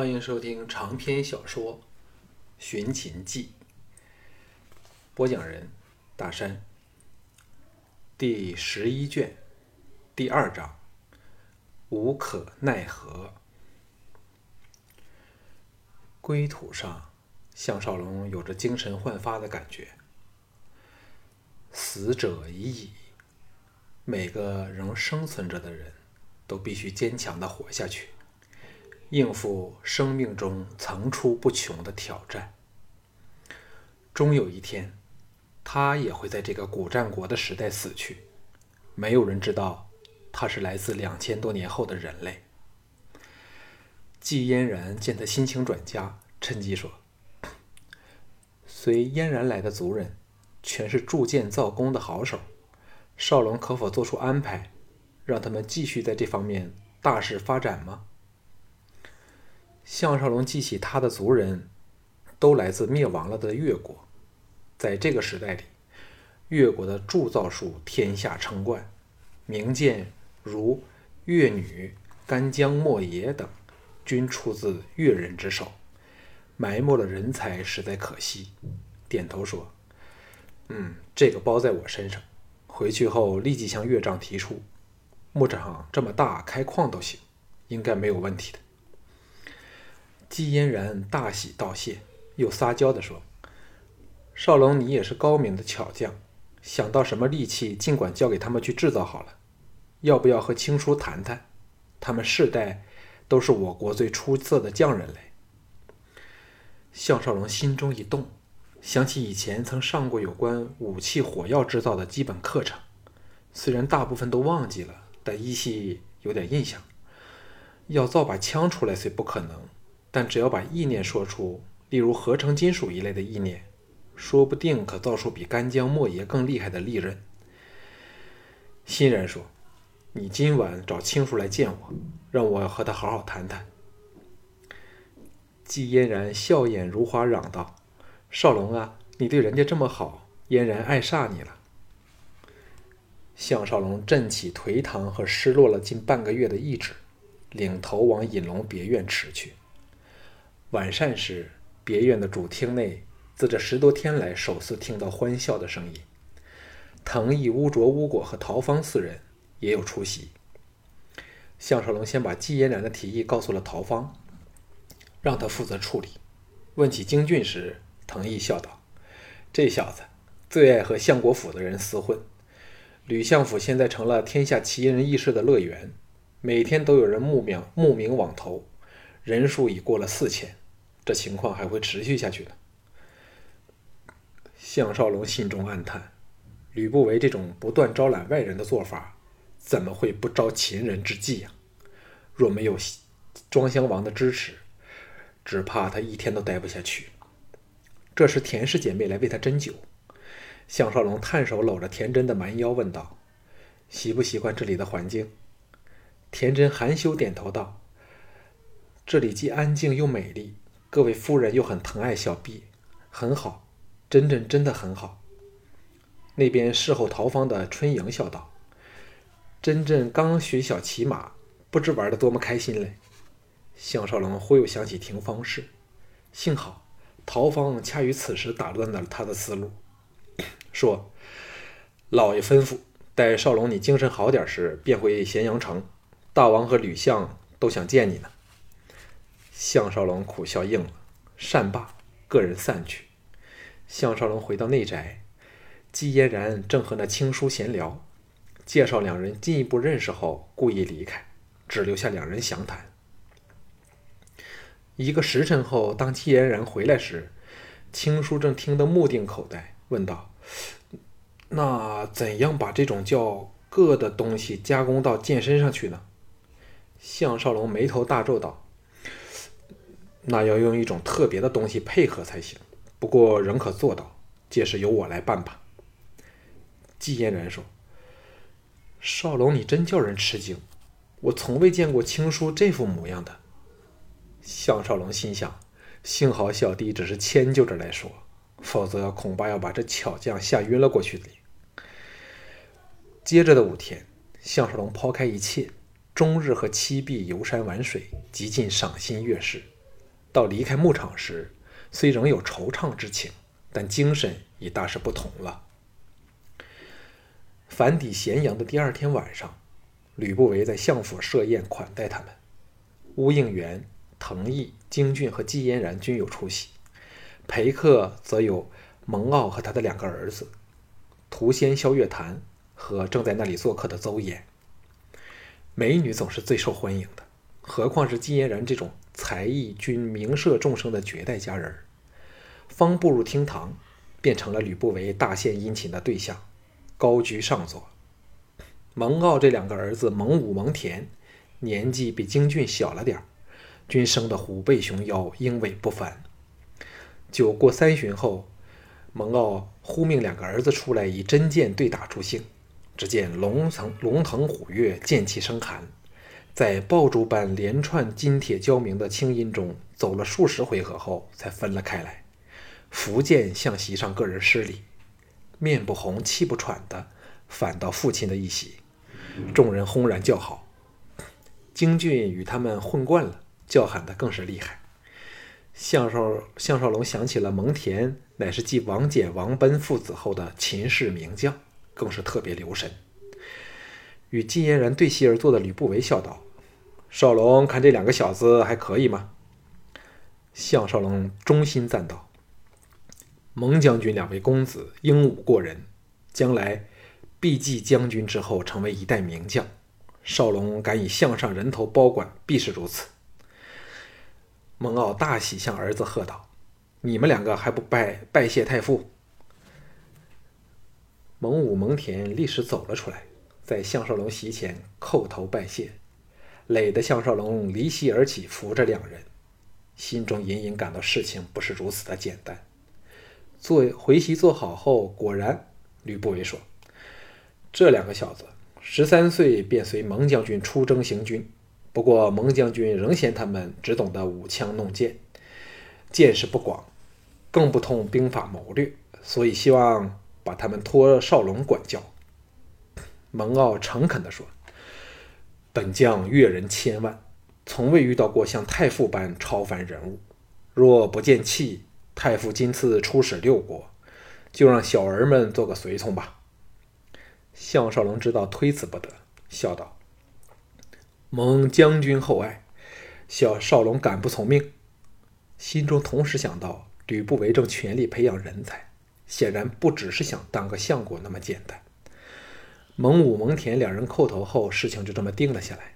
欢迎收听长篇小说《寻秦记》，播讲人大山，第十一卷，第二章，无可奈何。归途上，项少龙有着精神焕发的感觉。死者已矣，每个仍生存着的人，都必须坚强的活下去。应付生命中层出不穷的挑战，终有一天，他也会在这个古战国的时代死去。没有人知道他是来自两千多年后的人类。季嫣然见他心情转佳，趁机说：“随嫣然来的族人，全是铸剑造工的好手。少龙可否做出安排，让他们继续在这方面大肆发展吗？”项少龙记起他的族人，都来自灭亡了的越国。在这个时代里，越国的铸造术天下称冠，名剑如越女、干将莫邪等，均出自越人之手，埋没了人才，实在可惜。点头说：“嗯，这个包在我身上。回去后立即向岳丈提出，牧场这么大，开矿都行，应该没有问题的。”季嫣然大喜道谢，又撒娇地说：“少龙，你也是高明的巧匠，想到什么利器，尽管交给他们去制造好了。要不要和青叔谈谈？他们世代都是我国最出色的匠人嘞。”项少龙心中一动，想起以前曾上过有关武器火药制造的基本课程，虽然大部分都忘记了，但依稀有点印象。要造把枪出来，虽不可能。但只要把意念说出，例如合成金属一类的意念，说不定可造出比干将莫邪更厉害的利刃。欣然说：“你今晚找青叔来见我，让我和他好好谈谈。”季嫣然笑眼如花，嚷道：“少龙啊，你对人家这么好，嫣然爱煞你了。”项少龙振起颓唐和失落了近半个月的意志，领头往隐龙别院驰去。晚膳时，别院的主厅内，自这十多天来首次听到欢笑的声音。藤毅、乌卓、乌果和陶芳四人也有出席。项少龙先把季嫣然的提议告诉了陶芳，让他负责处理。问起京俊时，藤毅笑道：“这小子最爱和相国府的人厮混。吕相府现在成了天下奇人异事的乐园，每天都有人慕名慕名往投，人数已过了四千。”这情况还会持续下去的。项少龙心中暗叹：吕不韦这种不断招揽外人的做法，怎么会不招秦人之忌呀？若没有庄襄王的支持，只怕他一天都待不下去。这时，田氏姐妹来为他斟酒。项少龙探手搂着田真的蛮腰，问道：“习不习惯这里的环境？”田真含羞点头道：“这里既安静又美丽。”各位夫人又很疼爱小婢，很好，真真真的很好。那边侍候陶芳的春莹笑道：“真真刚学小骑马，不知玩的多么开心嘞。”项少龙忽又想起廷芳事，幸好陶芳恰于此时打断了他的思路，说：“老爷吩咐，待少龙你精神好点时，便回咸阳城。大王和吕相都想见你呢。”项少龙苦笑应了，善罢，各人散去。项少龙回到内宅，季嫣然正和那青书闲聊，介绍两人进一步认识后，故意离开，只留下两人详谈。一个时辰后，当季嫣然回来时，青书正听得目定口呆，问道：“那怎样把这种叫‘个’的东西加工到剑身上去呢？”项少龙眉头大皱道。那要用一种特别的东西配合才行，不过仍可做到，届时由我来办吧。纪嫣然说：“少龙，你真叫人吃惊，我从未见过青书这副模样的。”项少龙心想：幸好小弟只是迁就着来说，否则恐怕要把这巧匠吓晕了过去。接着的五天，项少龙抛开一切，终日和七婢游山玩水，极尽赏心悦事。到离开牧场时，虽仍有惆怅之情，但精神已大是不同了。返抵咸阳的第二天晚上，吕不韦在相府设宴款待他们。乌应元、滕毅、京俊和季嫣然均有出席，陪客则有蒙骜和他的两个儿子，涂仙、萧月潭和正在那里做客的邹衍。美女总是最受欢迎的，何况是季嫣然这种才艺均名摄众生的绝代佳人。方步入厅堂，便成了吕不韦大献殷勤的对象。高居上座，蒙骜这两个儿子蒙武、蒙恬，年纪比京俊小了点儿，均生得虎背熊腰，英伟不凡。酒过三巡后，蒙骜忽命两个儿子出来，以真剑对打助兴。只见龙腾龙腾虎跃，剑气生寒，在爆竹般连串金铁交鸣的清音中走了数十回合后，才分了开来，福剑向席上个人施礼。面不红气不喘的返到父亲的一席，众人轰然叫好。京俊与他们混惯了，叫喊的更是厉害。项少项少龙想起了蒙恬乃是继王翦、王奔父子后的秦氏名将，更是特别留神。与金嫣然对席而坐的吕不韦笑道：“少龙，看这两个小子还可以吗？”项少龙衷心赞道。蒙将军两位公子英武过人，将来必继将军之后成为一代名将。少龙敢以项上人头包管，必是如此。蒙骜大喜，向儿子喝道：“你们两个还不拜拜谢太傅？”蒙武、蒙恬立时走了出来，在项少龙席前叩头拜谢，累得项少龙离席而起，扶着两人，心中隐隐感到事情不是如此的简单。坐回席坐好后，果然，吕不韦说：“这两个小子十三岁便随蒙将军出征行军，不过蒙将军仍嫌他们只懂得舞枪弄剑，见识不广，更不通兵法谋略，所以希望把他们托少龙管教。”蒙骜诚恳地说：“本将阅人千万，从未遇到过像太傅般超凡人物，若不见气。”太傅今次出使六国，就让小儿们做个随从吧。项少龙知道推辞不得，笑道：“蒙将军厚爱，小少龙敢不从命？”心中同时想到吕不韦正全力培养人才，显然不只是想当个相国那么简单。蒙武、蒙恬两人叩头后，事情就这么定了下来。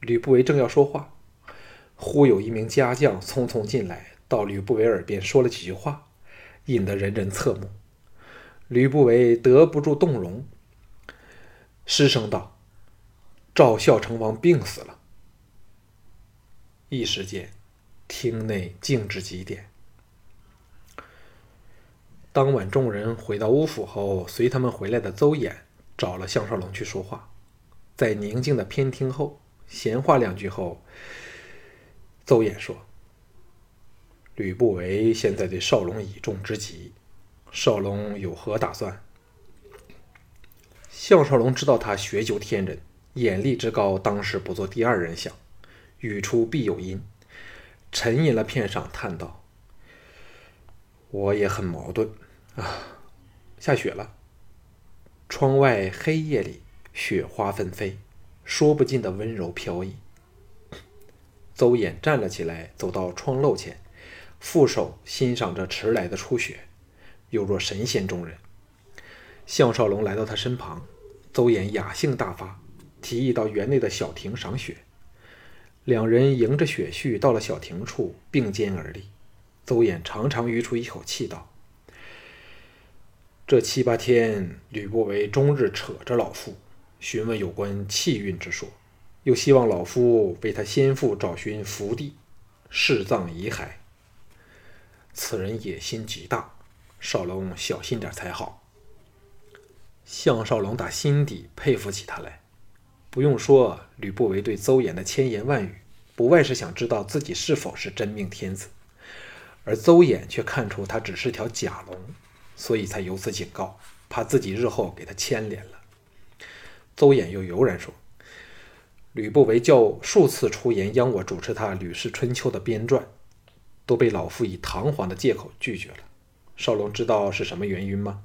吕不韦正要说话，忽有一名家将匆匆进来。到吕不韦耳边说了几句话，引得人人侧目。吕不韦得不住动容，失声道：“赵孝成王病死了。”一时间，厅内静至极点。当晚，众人回到乌府后，随他们回来的邹衍找了项少龙去说话。在宁静的偏厅后，闲话两句后，邹衍说。吕不韦现在对少龙倚重之极，少龙有何打算？项少龙知道他学究天人，眼力之高，当时不做第二人想，语出必有因。沉吟了片上，叹道：“我也很矛盾啊。下雪了，窗外黑夜里雪花纷飞，说不尽的温柔飘逸。”邹衍站了起来，走到窗漏前。负手欣赏着迟来的初雪，犹若神仙中人。项少龙来到他身旁，邹衍雅兴大发，提议到园内的小亭赏雪。两人迎着雪絮到了小亭处，并肩而立。邹衍长长吁出一口气道：“这七八天，吕不韦终日扯着老夫，询问有关气运之说，又希望老夫为他先父找寻福地，视葬遗骸。”此人野心极大，少龙小心点才好。项少龙打心底佩服起他来。不用说，吕不韦对邹衍的千言万语，不外是想知道自己是否是真命天子，而邹衍却看出他只是条假龙，所以才由此警告，怕自己日后给他牵连了。邹衍又悠然说：“吕不韦叫数次出言央我主持他《吕氏春秋》的编撰。”都被老夫以堂皇的借口拒绝了。少龙知道是什么原因吗？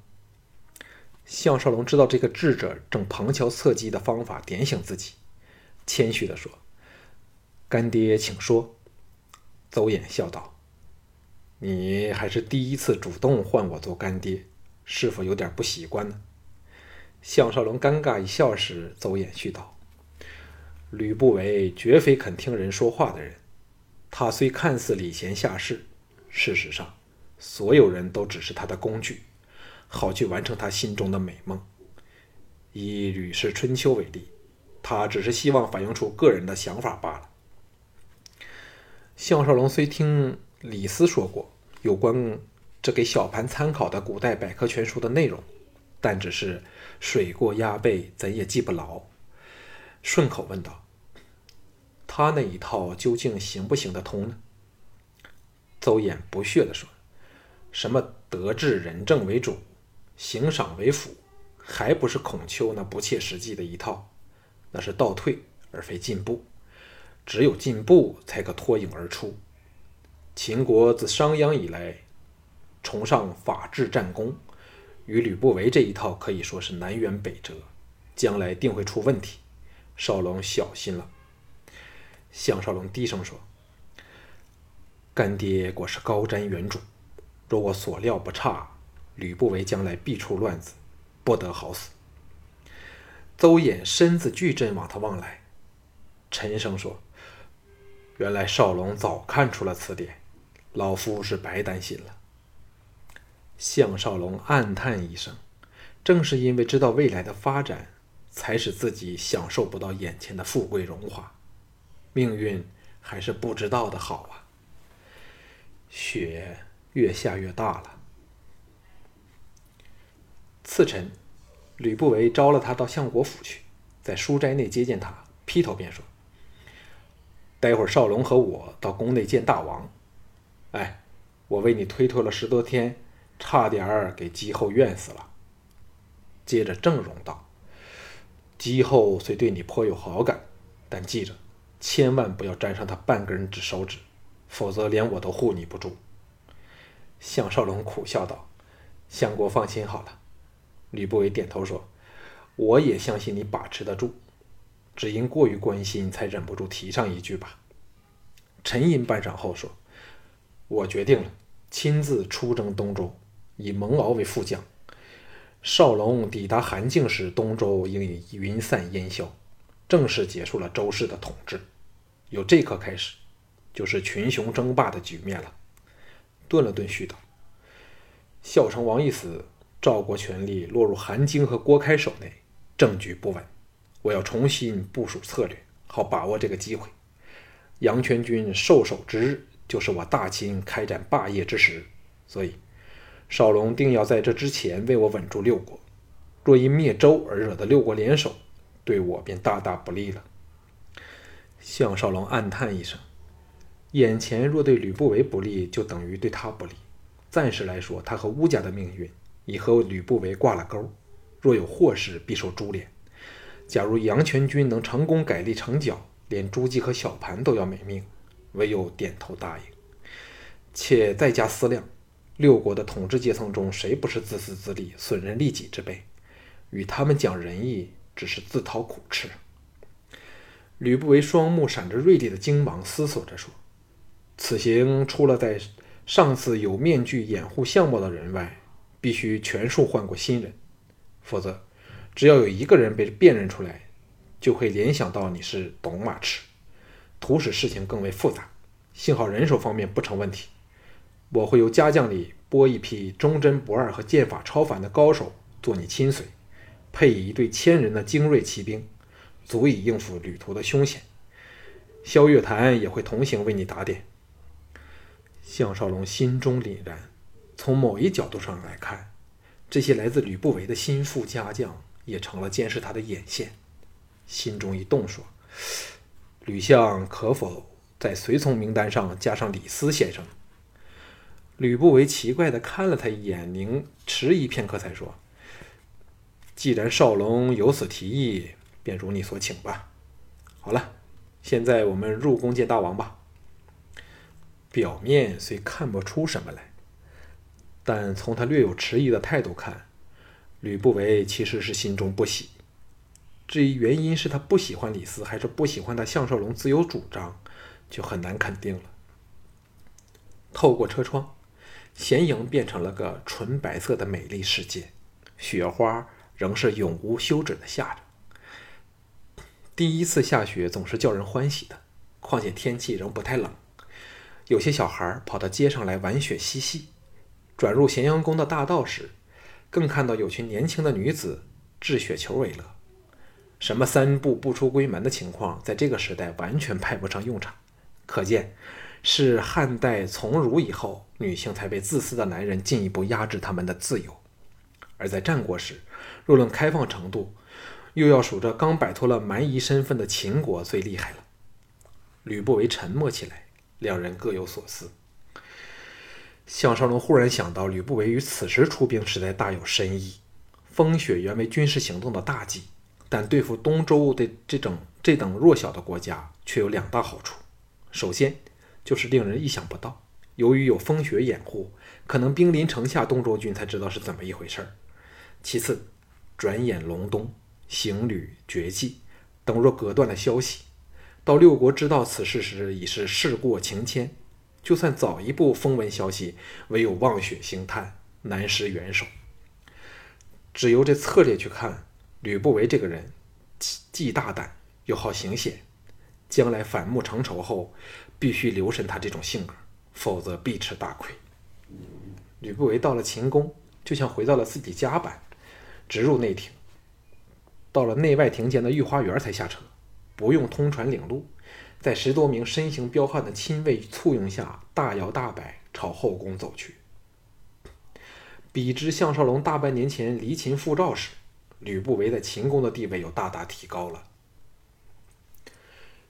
项少龙知道这个智者正旁敲侧击的方法点醒自己，谦虚地说：“干爹，请说。”邹衍笑道：“你还是第一次主动唤我做干爹，是否有点不习惯呢？”项少龙尴尬一笑时，邹衍续道：“吕不韦绝非肯听人说话的人，他虽看似礼贤下士，事实上……”所有人都只是他的工具，好去完成他心中的美梦。以《吕氏春秋》为例，他只是希望反映出个人的想法罢了。项少龙虽听李斯说过有关这给小盘参考的古代百科全书的内容，但只是水过鸭背，怎也记不牢。顺口问道：“他那一套究竟行不行得通呢？”邹衍不屑地说。什么德治仁政为主，刑赏为辅，还不是孔丘那不切实际的一套？那是倒退而非进步。只有进步才可脱颖而出。秦国自商鞅以来，崇尚法治战功，与吕不韦这一套可以说是南辕北辙，将来定会出问题。少龙小心了。项少龙低声说：“干爹果是高瞻远瞩。”若我所料不差，吕不韦将来必出乱子，不得好死。邹衍身子巨震，往他望来，沉声说：“原来少龙早看出了此点，老夫是白担心了。”项少龙暗叹一声，正是因为知道未来的发展，才使自己享受不到眼前的富贵荣华，命运还是不知道的好啊。雪。越下越大了。次晨，吕不韦招了他到相国府去，在书斋内接见他，劈头便说：“待会儿少龙和我到宫内见大王。哎，我为你推脱了十多天，差点儿给姬后怨死了。”接着郑荣道：“姬后虽对你颇有好感，但记着，千万不要沾上他半根指手指，否则连我都护你不住。”项少龙苦笑道：“相国放心好了。”吕不韦点头说：“我也相信你把持得住，只因过于关心，才忍不住提上一句吧。”沉吟半晌后说：“我决定了，亲自出征东周，以蒙敖为副将。少龙抵达韩境时，东周应已云散烟消，正式结束了周氏的统治。由这刻开始，就是群雄争霸的局面了。”顿了顿，絮道：“孝成王一死，赵国权力落入韩荆和郭开手内，政局不稳。我要重新部署策略，好把握这个机会。杨全军受首之日，就是我大秦开展霸业之时。所以，少龙定要在这之前为我稳住六国。若因灭周而惹得六国联手，对我便大大不利了。”项少龙暗叹一声。眼前若对吕不韦不利，就等于对他不利。暂时来说，他和乌家的命运已和吕不韦挂了钩。若有祸事，必受株连。假如杨全军能成功改立成角，连朱姬和小盘都要没命，唯有点头答应。且再加思量，六国的统治阶层中，谁不是自私自利、损人利己之辈？与他们讲仁义，只是自讨苦吃。吕不韦双目闪着锐利的精芒，思索着说。此行除了在上次有面具掩护相貌的人外，必须全数换过新人，否则，只要有一个人被辨认出来，就会联想到你是董马池，图使事情更为复杂。幸好人手方面不成问题，我会由家将里拨一批忠贞不二和剑法超凡的高手做你亲随，配以一队千人的精锐骑兵，足以应付旅途的凶险。萧月潭也会同行为你打点。项少龙心中凛然，从某一角度上来看，这些来自吕不韦的心腹家将也成了监视他的眼线。心中一动，说：“吕相可否在随从名单上加上李斯先生？”吕不韦奇怪地看了他一眼，凝迟疑片刻，才说：“既然少龙有此提议，便如你所请吧。好了，现在我们入宫见大王吧。”表面虽看不出什么来，但从他略有迟疑的态度看，吕不韦其实是心中不喜。至于原因是他不喜欢李斯，还是不喜欢他项少龙自有主张，就很难肯定了。透过车窗，咸阳变成了个纯白色的美丽世界，雪花仍是永无休止的下着。第一次下雪总是叫人欢喜的，况且天气仍不太冷。有些小孩跑到街上来玩雪嬉戏，转入咸阳宫的大道时，更看到有群年轻的女子掷雪球为乐。什么三步不出闺门的情况，在这个时代完全派不上用场。可见，是汉代从儒以后，女性才被自私的男人进一步压制她们的自由。而在战国时，若论开放程度，又要数着刚摆脱了蛮夷身份的秦国最厉害了。吕不韦沉默起来，两人各有所思。项少龙忽然想到，吕不韦于此时出兵实在大有深意。风雪原为军事行动的大忌。但对付东周的这种这等弱小的国家，却有两大好处。首先，就是令人意想不到，由于有风雪掩护，可能兵临城下，东周军才知道是怎么一回事儿。其次，转眼隆冬，行旅绝迹，等若隔断了消息，到六国知道此事时，已是事过情迁。就算早一步风闻消息，唯有望雪兴叹，难施援手。只由这策略去看。吕不韦这个人既大胆又好行险，将来反目成仇后，必须留神他这种性格，否则必吃大亏。吕不韦到了秦宫，就像回到了自己家般，直入内廷，到了内外廷间的御花园才下车，不用通传领路，在十多名身形彪悍的亲卫簇拥下，大摇大摆朝后宫走去。比之项少龙大半年前离秦赴赵时，吕不韦在秦宫的地位又大大提高了。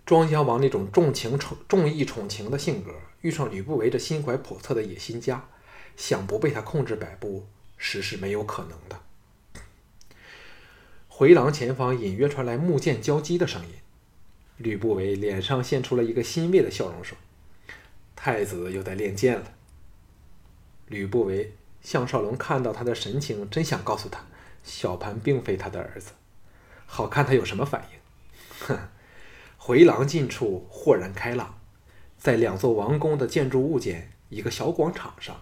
庄襄王那种重情宠、重义宠情的性格，遇上吕不韦这心怀叵测的野心家，想不被他控制摆布，实是没有可能的。回廊前方隐约传来木剑交击的声音，吕不韦脸上现出了一个欣慰的笑容，说：“太子又在练剑了。”吕不韦、项少龙看到他的神情，真想告诉他。小盘并非他的儿子，好看他有什么反应？哼！回廊近处豁然开朗，在两座王宫的建筑物间，一个小广场上，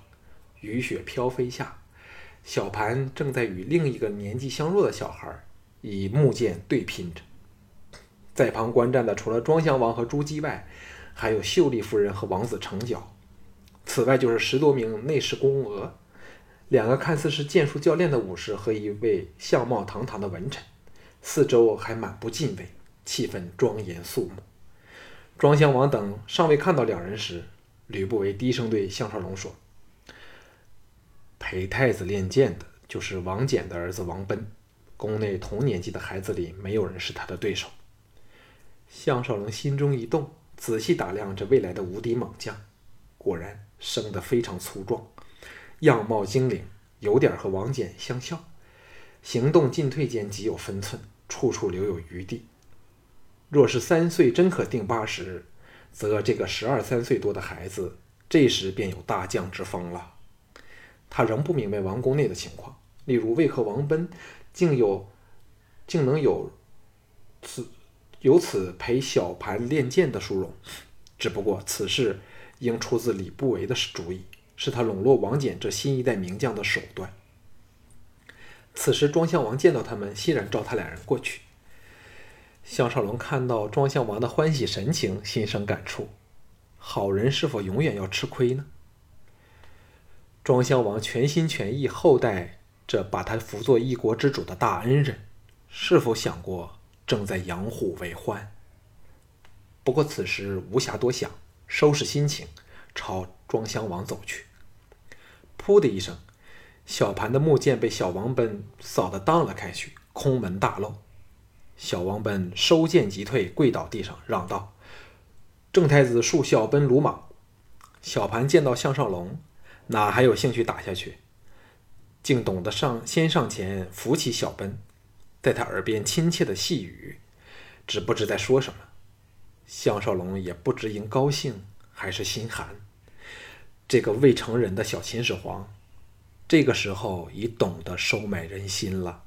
雨雪飘飞下，小盘正在与另一个年纪相若的小孩以木剑对拼着。在旁观战的除了庄襄王和朱姬外，还有秀丽夫人和王子成角，此外就是十多名内侍宫娥。两个看似是剑术教练的武士和一位相貌堂堂的文臣，四周还满不敬畏，气氛庄严肃穆。庄襄王等尚未看到两人时，吕不韦低声对项少龙说：“陪太子练剑的就是王翦的儿子王奔，宫内同年纪的孩子里没有人是他的对手。”项少龙心中一动，仔细打量这未来的无敌猛将，果然生得非常粗壮。样貌精灵，有点和王翦相像，行动进退间极有分寸，处处留有余地。若是三岁真可定八十，则这个十二三岁多的孩子，这时便有大将之风了。他仍不明白王宫内的情况，例如为何王奔竟有竟能有此由此陪小盘练剑的殊荣。只不过此事应出自李不韦的主意。是他笼络王翦这新一代名将的手段。此时，庄襄王见到他们，欣然召他两人过去。项少龙看到庄襄王的欢喜神情，心生感触：好人是否永远要吃亏呢？庄襄王全心全意厚待这把他扶作一国之主的大恩人，是否想过正在养虎为患？不过此时无暇多想，收拾心情。朝庄襄王走去，噗的一声，小盘的木剑被小王奔扫得荡了开去，空门大漏。小王奔收剑即退，跪倒地上，嚷道：“郑太子恕小奔鲁莽。”小盘见到项少龙，哪还有兴趣打下去，竟懂得上先上前扶起小奔，在他耳边亲切的细语，只不知在说什么。项少龙也不知因高兴还是心寒。这个未成人的小秦始皇，这个时候已懂得收买人心了。